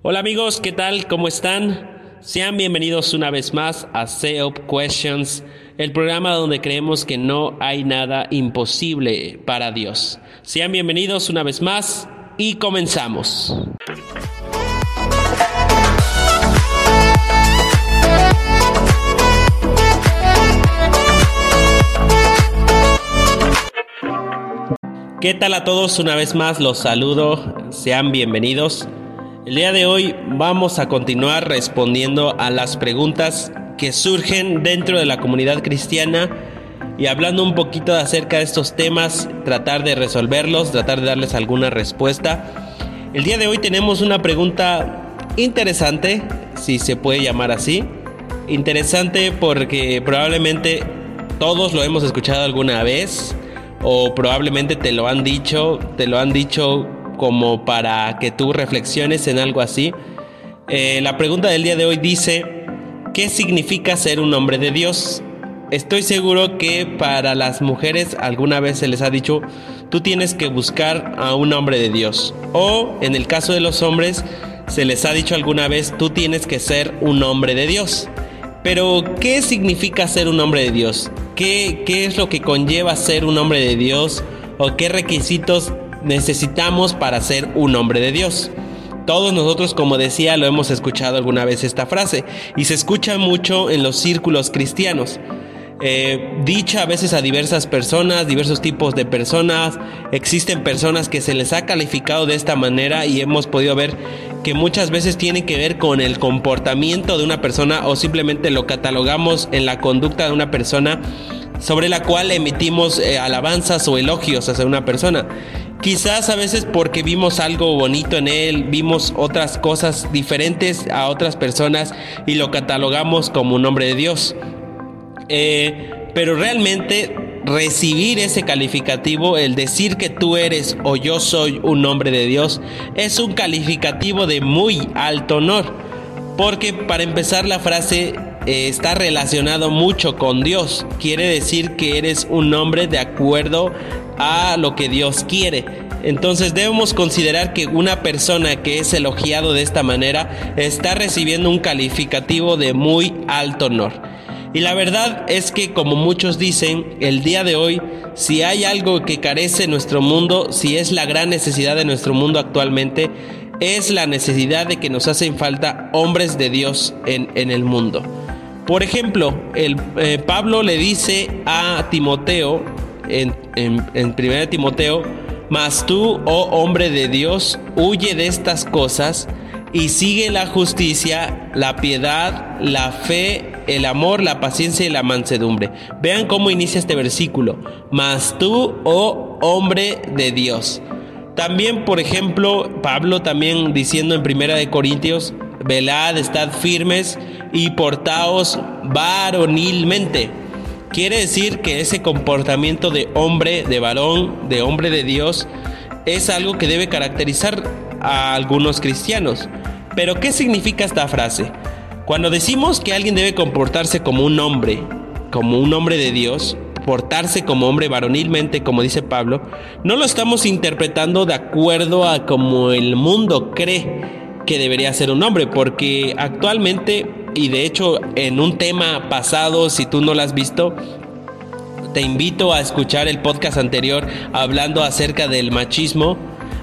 Hola amigos, ¿qué tal? ¿Cómo están? Sean bienvenidos una vez más a SEOP Questions, el programa donde creemos que no hay nada imposible para Dios. Sean bienvenidos una vez más y comenzamos. ¿Qué tal a todos? Una vez más los saludo, sean bienvenidos. El día de hoy vamos a continuar respondiendo a las preguntas que surgen dentro de la comunidad cristiana y hablando un poquito acerca de estos temas, tratar de resolverlos, tratar de darles alguna respuesta. El día de hoy tenemos una pregunta interesante, si se puede llamar así. Interesante porque probablemente todos lo hemos escuchado alguna vez o probablemente te lo han dicho, te lo han dicho como para que tú reflexiones en algo así. Eh, la pregunta del día de hoy dice, ¿qué significa ser un hombre de Dios? Estoy seguro que para las mujeres alguna vez se les ha dicho, tú tienes que buscar a un hombre de Dios. O en el caso de los hombres, se les ha dicho alguna vez, tú tienes que ser un hombre de Dios. Pero, ¿qué significa ser un hombre de Dios? ¿Qué, ¿Qué, es lo que conlleva ser un hombre de Dios? ¿O qué requisitos necesitamos para ser un hombre de Dios? Todos nosotros, como decía, lo hemos escuchado alguna vez esta frase y se escucha mucho en los círculos cristianos. Eh, dicha a veces a diversas personas, diversos tipos de personas. Existen personas que se les ha calificado de esta manera y hemos podido ver que muchas veces tiene que ver con el comportamiento de una persona o simplemente lo catalogamos en la conducta de una persona sobre la cual emitimos eh, alabanzas o elogios hacia una persona. Quizás a veces porque vimos algo bonito en él, vimos otras cosas diferentes a otras personas y lo catalogamos como un hombre de Dios. Eh, pero realmente recibir ese calificativo, el decir que tú eres o yo soy un hombre de Dios, es un calificativo de muy alto honor. Porque para empezar la frase está relacionado mucho con Dios. Quiere decir que eres un hombre de acuerdo a lo que Dios quiere. Entonces debemos considerar que una persona que es elogiado de esta manera está recibiendo un calificativo de muy alto honor. Y la verdad es que, como muchos dicen, el día de hoy, si hay algo que carece nuestro mundo, si es la gran necesidad de nuestro mundo actualmente, es la necesidad de que nos hacen falta hombres de Dios en, el mundo. Por ejemplo, el, eh, Pablo le dice a Timoteo, en, en, en 1 Timoteo, mas tú, oh hombre de Dios, huye de estas cosas y sigue la justicia, la piedad, la fe, el amor, la paciencia y la mansedumbre. Vean cómo inicia este versículo. Mas tú, oh hombre de Dios. También, por ejemplo, Pablo también diciendo en Primera de Corintios, velad, estad firmes y portaos varonilmente. Quiere decir que ese comportamiento de hombre, de varón, de hombre de Dios, es algo que debe caracterizar a algunos cristianos. Pero ¿qué significa esta frase? Cuando decimos que alguien debe comportarse como un hombre, como un hombre de Dios, portarse como hombre varonilmente, como dice Pablo, no lo estamos interpretando de acuerdo a como el mundo cree que debería ser un hombre, porque actualmente, y de hecho en un tema pasado, si tú no lo has visto, te invito a escuchar el podcast anterior hablando acerca del machismo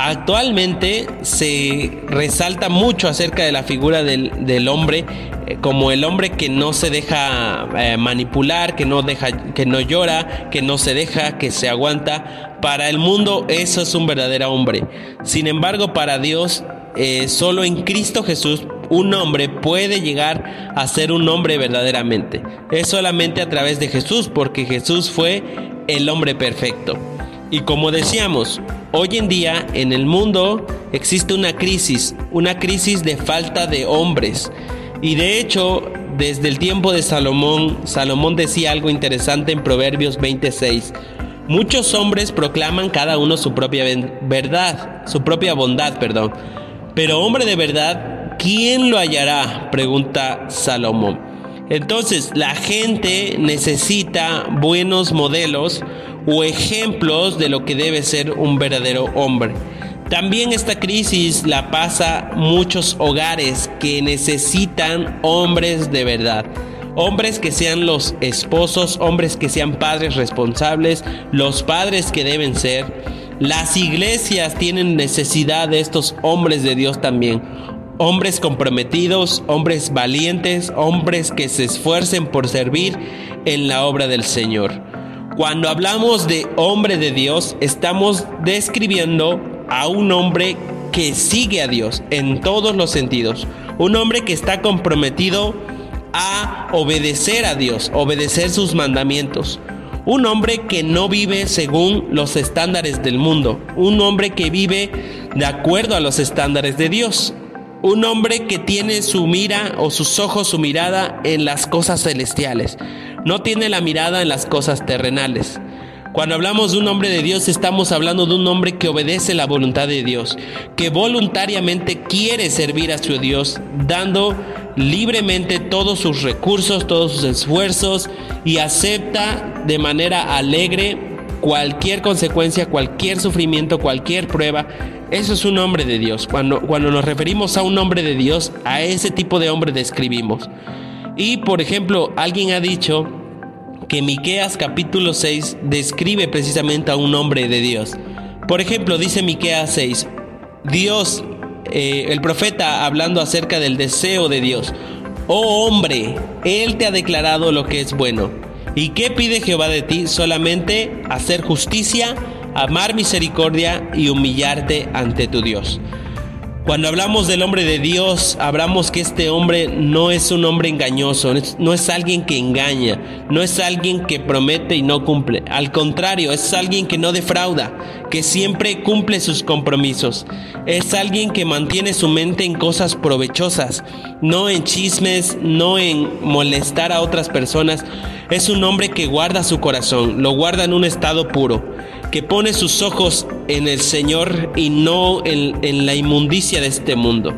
Actualmente se resalta mucho acerca de la figura del, hombre eh, como el hombre que no se deja eh, manipular, que no deja, que no llora, que no se deja, que se aguanta. Para el mundo eso es un verdadero hombre. Sin embargo, para Dios, eh, solo en Cristo Jesús un hombre puede llegar a ser un hombre verdaderamente. Es solamente a través de Jesús, porque Jesús fue el hombre perfecto. Y como decíamos, hoy en día en el mundo existe una crisis, una crisis de falta de hombres. Y de hecho, desde el tiempo de Salomón, Salomón decía algo interesante en Proverbios 26. Muchos hombres proclaman cada uno su propia verdad, su propia bondad, perdón. Pero hombre de verdad, ¿quién lo hallará? pregunta Salomón. Entonces, la gente necesita buenos modelos o ejemplos de lo que debe ser un verdadero hombre. También esta crisis la pasa muchos hogares que necesitan hombres de verdad. Hombres que sean los esposos, hombres que sean padres responsables, los padres que deben ser. Las iglesias tienen necesidad de estos hombres de Dios también. Hombres comprometidos, hombres valientes, hombres que se esfuercen por servir en la obra del Señor. Cuando hablamos de hombre de Dios, estamos describiendo a un hombre que sigue a Dios en todos los sentidos. Un hombre que está comprometido a obedecer a Dios, obedecer sus mandamientos. Un hombre que no vive según los estándares del mundo. Un hombre que vive de acuerdo a los estándares de Dios. Un hombre que tiene su mira o sus ojos, su mirada en las cosas celestiales. No tiene la mirada en las cosas terrenales. Cuando hablamos de un hombre de Dios, estamos hablando de un hombre que obedece la voluntad de Dios, que voluntariamente quiere servir a su Dios, dando libremente todos sus recursos, todos sus esfuerzos y acepta de manera alegre cualquier consecuencia, cualquier sufrimiento, cualquier prueba. Eso es un hombre de Dios. Cuando, cuando nos referimos a un hombre de Dios, a ese tipo de hombre describimos. Y por ejemplo, alguien ha dicho que Miqueas capítulo 6 describe precisamente a un hombre de Dios. Por ejemplo, dice Miqueas 6, Dios, eh, el profeta hablando acerca del deseo de Dios. Oh hombre, Él te ha declarado lo que es bueno. ¿Y qué pide Jehová de ti? Solamente hacer justicia, amar misericordia y humillarte ante tu Dios. Cuando hablamos del hombre de Dios, hablamos que este hombre no es un hombre engañoso, no es alguien que engaña, no es alguien que promete y no cumple. Al contrario, es alguien que no defrauda, que siempre cumple sus compromisos. Es alguien que mantiene su mente en cosas provechosas, no en chismes, no en molestar a otras personas. Es un hombre que guarda su corazón, lo guarda en un estado puro que pone sus ojos en el Señor y no en, la inmundicia de este mundo.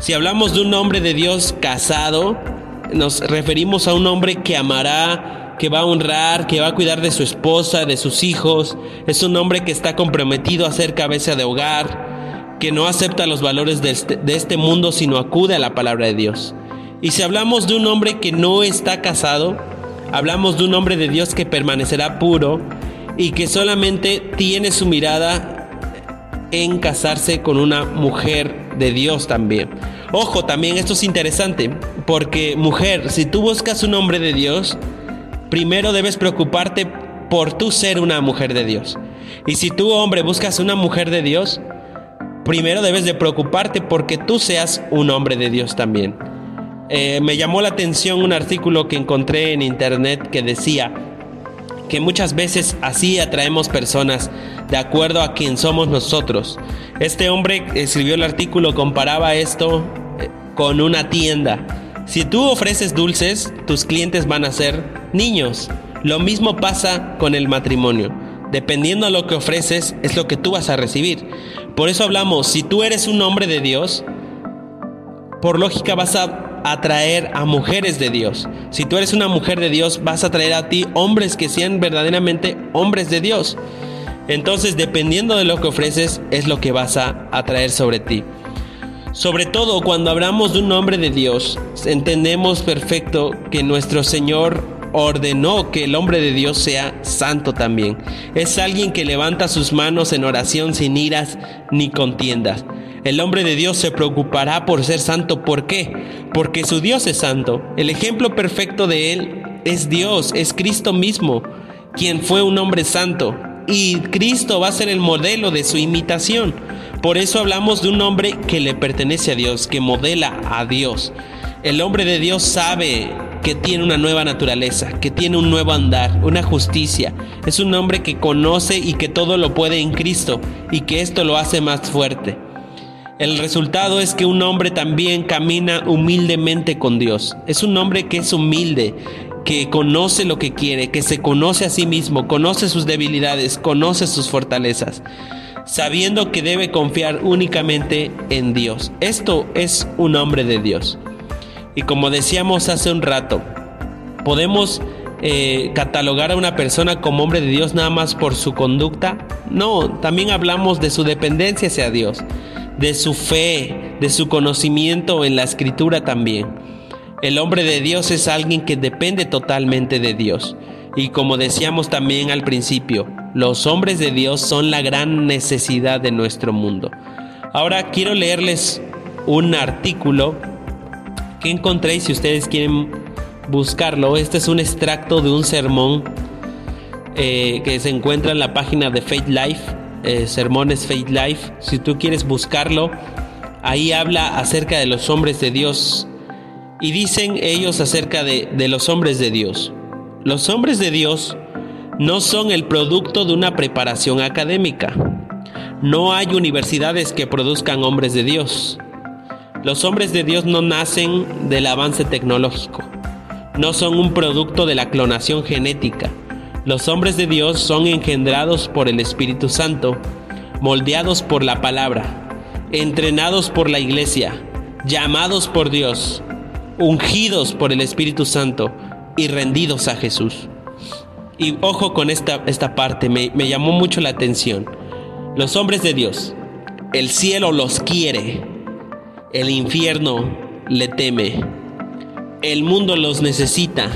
Si hablamos de un hombre de Dios casado, nos referimos a un hombre que amará, que va a honrar, que va a cuidar de su esposa, de sus hijos. Es un hombre que está comprometido a ser cabeza de hogar, que no acepta los valores de este, de este mundo, sino acude a la palabra de Dios. Y si hablamos de un hombre que no está casado, hablamos de un hombre de Dios que permanecerá puro, y que solamente tiene su mirada en casarse con una mujer de Dios también. Ojo, también esto es interesante, porque mujer, si tú buscas un hombre de Dios, primero debes preocuparte por tú ser una mujer de Dios. Y si tú, hombre, buscas una mujer de Dios, primero debes de preocuparte porque tú seas un hombre de Dios también. Eh, me llamó la atención un artículo que encontré en internet que decía, que muchas veces así atraemos personas de acuerdo a quien somos nosotros. Este hombre escribió el artículo, comparaba esto eh, con una tienda. Si tú ofreces dulces, tus clientes van a ser niños. Lo mismo pasa con el matrimonio. Dependiendo de lo que ofreces, es lo que tú vas a recibir. Por eso hablamos, si tú eres un hombre de Dios, por lógica vas a atraer a mujeres de Dios. Si tú eres una mujer de Dios, vas a traer a ti hombres que sean verdaderamente hombres de Dios. Entonces, dependiendo de lo que ofreces, es lo que vas a atraer sobre ti. Sobre todo cuando hablamos de un hombre de Dios, entendemos perfecto que nuestro Señor ordenó que el hombre de Dios sea santo también. Es alguien que levanta sus manos en oración sin iras ni contiendas. El hombre de Dios se preocupará por ser santo. ¿Por qué? Porque su Dios es santo. El ejemplo perfecto de él es Dios, es Cristo mismo, quien fue un hombre santo. Y Cristo va a ser el modelo de su imitación. Por eso hablamos de un hombre que le pertenece a Dios, que modela a Dios. El hombre de Dios sabe que tiene una nueva naturaleza, que tiene un nuevo andar, una justicia. Es un hombre que conoce y que todo lo puede en Cristo y que esto lo hace más fuerte. El resultado es que un hombre también camina humildemente con Dios. Es un hombre que es humilde, que conoce lo que quiere, que se conoce a sí mismo, conoce sus debilidades, conoce sus fortalezas, sabiendo que debe confiar únicamente en Dios. Esto es un hombre de Dios. Y como decíamos hace un rato, podemos eh, catalogar a una persona como hombre de Dios nada más por su conducta No, también hablamos de su dependencia hacia Dios, de su fe, de su conocimiento en la escritura también. El hombre de Dios es alguien que depende totalmente de Dios. Y como decíamos también al principio, los hombres de Dios son la gran necesidad de nuestro mundo. Ahora quiero leerles un artículo que encontré si ustedes quieren buscarlo. Este es un extracto de un sermón eh, que se encuentra en la página de Faith Life, eh, Sermones Faith Life. Si tú quieres buscarlo, ahí habla acerca de los hombres de Dios. Y dicen ellos acerca de, de los hombres de Dios. Los hombres de Dios no son el producto de una preparación académica. No hay universidades que produzcan hombres de Dios. Los hombres de Dios no nacen del avance tecnológico. No son un producto de la clonación genética. Los hombres de Dios son engendrados por el Espíritu Santo, moldeados por la palabra, entrenados por la iglesia, llamados por Dios, ungidos por el Espíritu Santo y rendidos a Jesús. Y ojo con esta, esta parte, me, me llamó mucho la atención. Los hombres de Dios, el cielo los quiere, el infierno le teme, el mundo los necesita,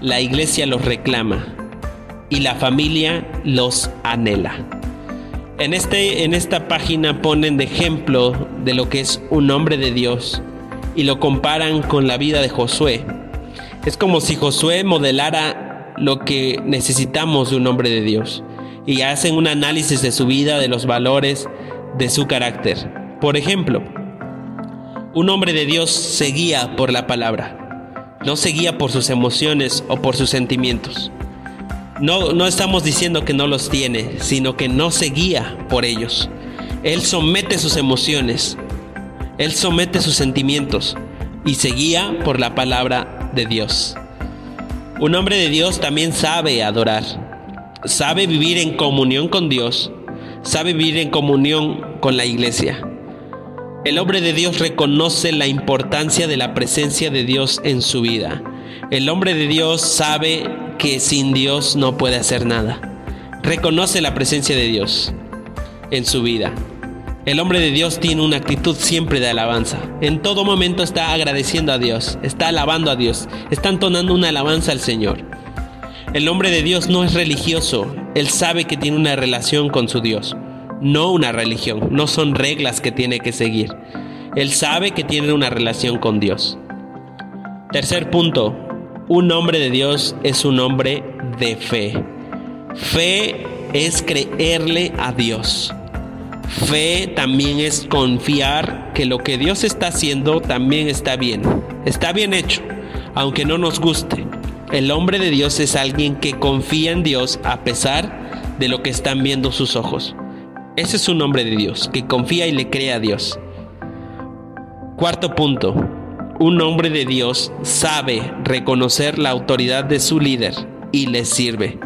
la iglesia los reclama y la familia los anhela. En, este, en esta página ponen de ejemplo de lo que es un hombre de Dios y lo comparan con la vida de Josué. Es como si Josué modelara lo que necesitamos de un hombre de Dios y hacen un análisis de su vida, de los valores, de su carácter. Por ejemplo, un hombre de Dios se guía por la palabra, no se guía por sus emociones o por sus sentimientos. No, no estamos diciendo que no los tiene, sino que no se guía por ellos. Él somete sus emociones, él somete sus sentimientos y se guía por la palabra de Dios. Un hombre de Dios también sabe adorar, sabe vivir en comunión con Dios, sabe vivir en comunión con la iglesia. El hombre de Dios reconoce la importancia de la presencia de Dios en su vida. El hombre de Dios sabe que sin Dios no puede hacer nada. Reconoce la presencia de Dios en su vida. El hombre de Dios tiene una actitud siempre de alabanza. En todo momento está agradeciendo a Dios, está alabando a Dios, está entonando una alabanza al Señor. El hombre de Dios no es religioso, él sabe que tiene una relación con su Dios, no una religión, no son reglas que tiene que seguir. Él sabe que tiene una relación con Dios. Tercer punto, un hombre de Dios es un hombre de fe. Fe es creerle a Dios. Fe también es confiar que lo que Dios está haciendo también está bien. Está bien hecho, aunque no nos guste. El hombre de Dios es alguien que confía en Dios a pesar de lo que están viendo sus ojos. Ese es un hombre de Dios, que confía y le cree a Dios. Cuarto punto. Un hombre de Dios sabe reconocer la autoridad de su líder y le sirve.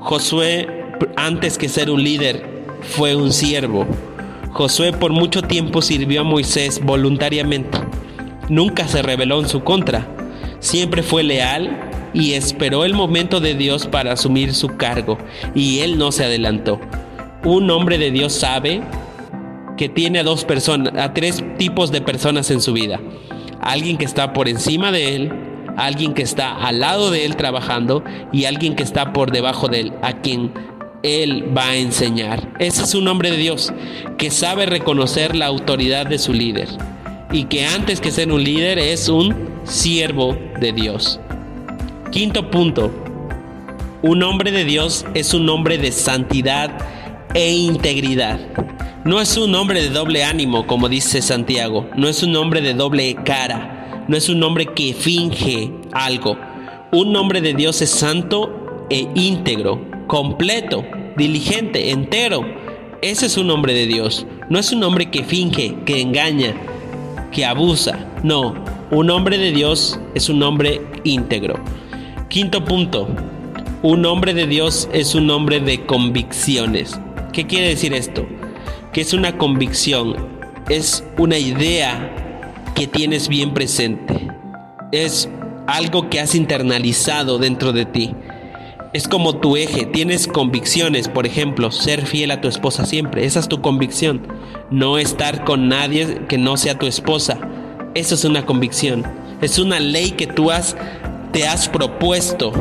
Josué, antes que ser un líder, fue un siervo. Josué por mucho tiempo sirvió a Moisés voluntariamente. Nunca se rebeló en su contra. Siempre fue leal y esperó el momento de Dios para asumir su cargo. Y él no se adelantó. Un hombre de Dios sabe que tiene a dos personas, a tres tipos de personas en su vida. Alguien que está por encima de él, alguien que está al lado de él trabajando y alguien que está por debajo de él, a quien él va a enseñar. Ese es un hombre de Dios que sabe reconocer la autoridad de su líder y que antes que ser un líder es un siervo de Dios. Quinto punto, un hombre de Dios es un hombre de santidad e integridad. No es un hombre de doble ánimo, como dice Santiago, no es un hombre de doble cara, no es un hombre que finge algo. Un hombre de Dios es santo e íntegro, completo, diligente, entero. Ese es un hombre de Dios. No es un hombre que finge, que engaña, que abusa. No, un hombre de Dios es un hombre íntegro. Quinto punto. Un hombre de Dios es un hombre de convicciones. ¿Qué quiere decir esto? Que es una convicción, es una idea que tienes bien presente. Es algo que has internalizado dentro de ti es como tu eje, tienes convicciones, por ejemplo, ser fiel a tu esposa siempre, esa es tu convicción, no estar con nadie que no sea tu esposa, eso es una convicción, es una ley que tú has, te has propuesto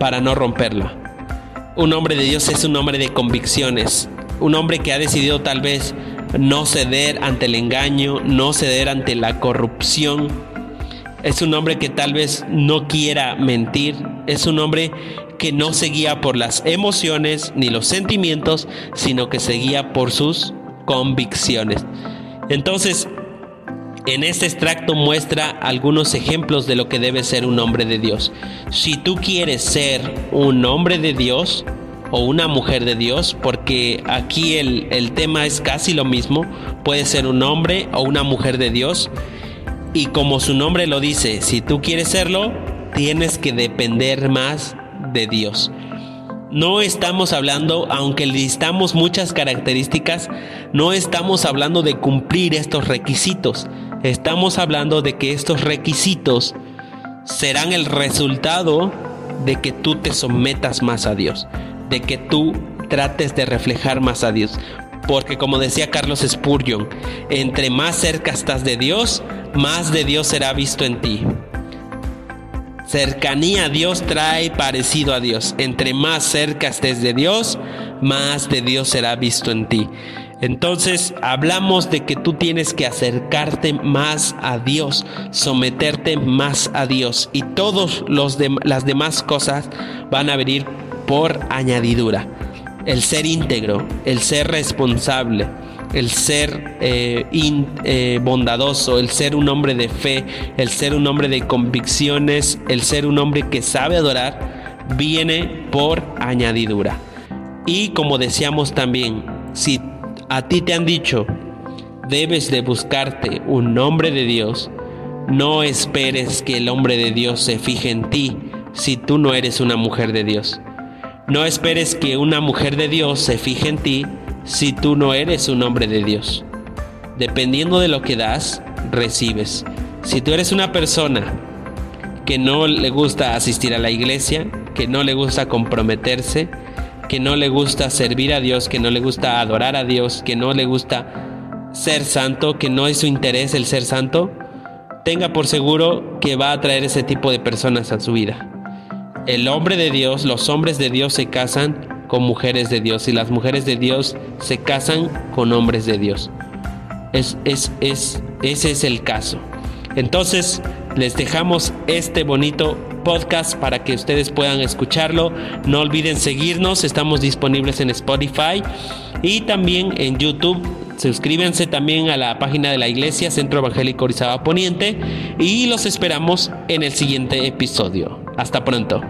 para no romperla. Un hombre de Dios es un hombre de convicciones, un hombre que ha decidido tal vez no ceder ante el engaño, no ceder ante la corrupción. Es un hombre que tal vez no quiera mentir, es un hombre que no se guía por las emociones ni los sentimientos, sino que se guía por sus convicciones. Entonces, en este extracto muestra algunos ejemplos de lo que debe ser un hombre de Dios. Si tú quieres ser un hombre de Dios o una mujer de Dios, porque aquí el, el tema es casi lo mismo, puede ser un hombre o una mujer de Dios. Y como su nombre lo dice, si tú quieres serlo, tienes que depender más de Dios. No estamos hablando, aunque listamos muchas características, no estamos hablando de cumplir estos requisitos. Estamos hablando de que estos requisitos serán el resultado de que tú te sometas más a Dios, de que tú trates de reflejar más a Dios. Porque como decía Carlos Spurgeon, entre más cerca estás de Dios, más de Dios será visto en ti. Cercanía a Dios trae parecido a Dios. Entre más cerca estés de Dios, más de Dios será visto en ti. Entonces hablamos de que tú tienes que acercarte más a Dios, someterte más a Dios y todas las demás cosas van a venir por añadidura. El ser íntegro, el ser responsable, el ser eh, eh, bondadoso, el ser un hombre de fe, el ser un hombre de convicciones, el ser un hombre que sabe adorar, viene por añadidura. Y como decíamos también, si a ti te han dicho, debes de buscarte un hombre de Dios, no esperes que el hombre de Dios se fije en ti si tú no eres una mujer de Dios. No esperes que una mujer de Dios se fije en ti si tú no eres un hombre de Dios. Dependiendo de lo que das, recibes. Si tú eres una persona que no le gusta asistir a la iglesia, que no le gusta comprometerse, que no le gusta servir a Dios, que no le gusta adorar a Dios, que no le gusta ser santo, que no es su interés el ser santo, tenga por seguro que va a traer ese tipo de personas a su vida. El hombre de Dios, los hombres de Dios se casan con mujeres de Dios y las mujeres de Dios se casan con hombres de Dios. Es, es, es, ese es el caso. Entonces, les dejamos este bonito podcast para que ustedes puedan escucharlo. No olviden seguirnos, estamos disponibles en Spotify y también en YouTube. Suscríbanse también a la página de la iglesia Centro Evangélico Orizaba Poniente y los esperamos en el siguiente episodio. Hasta pronto.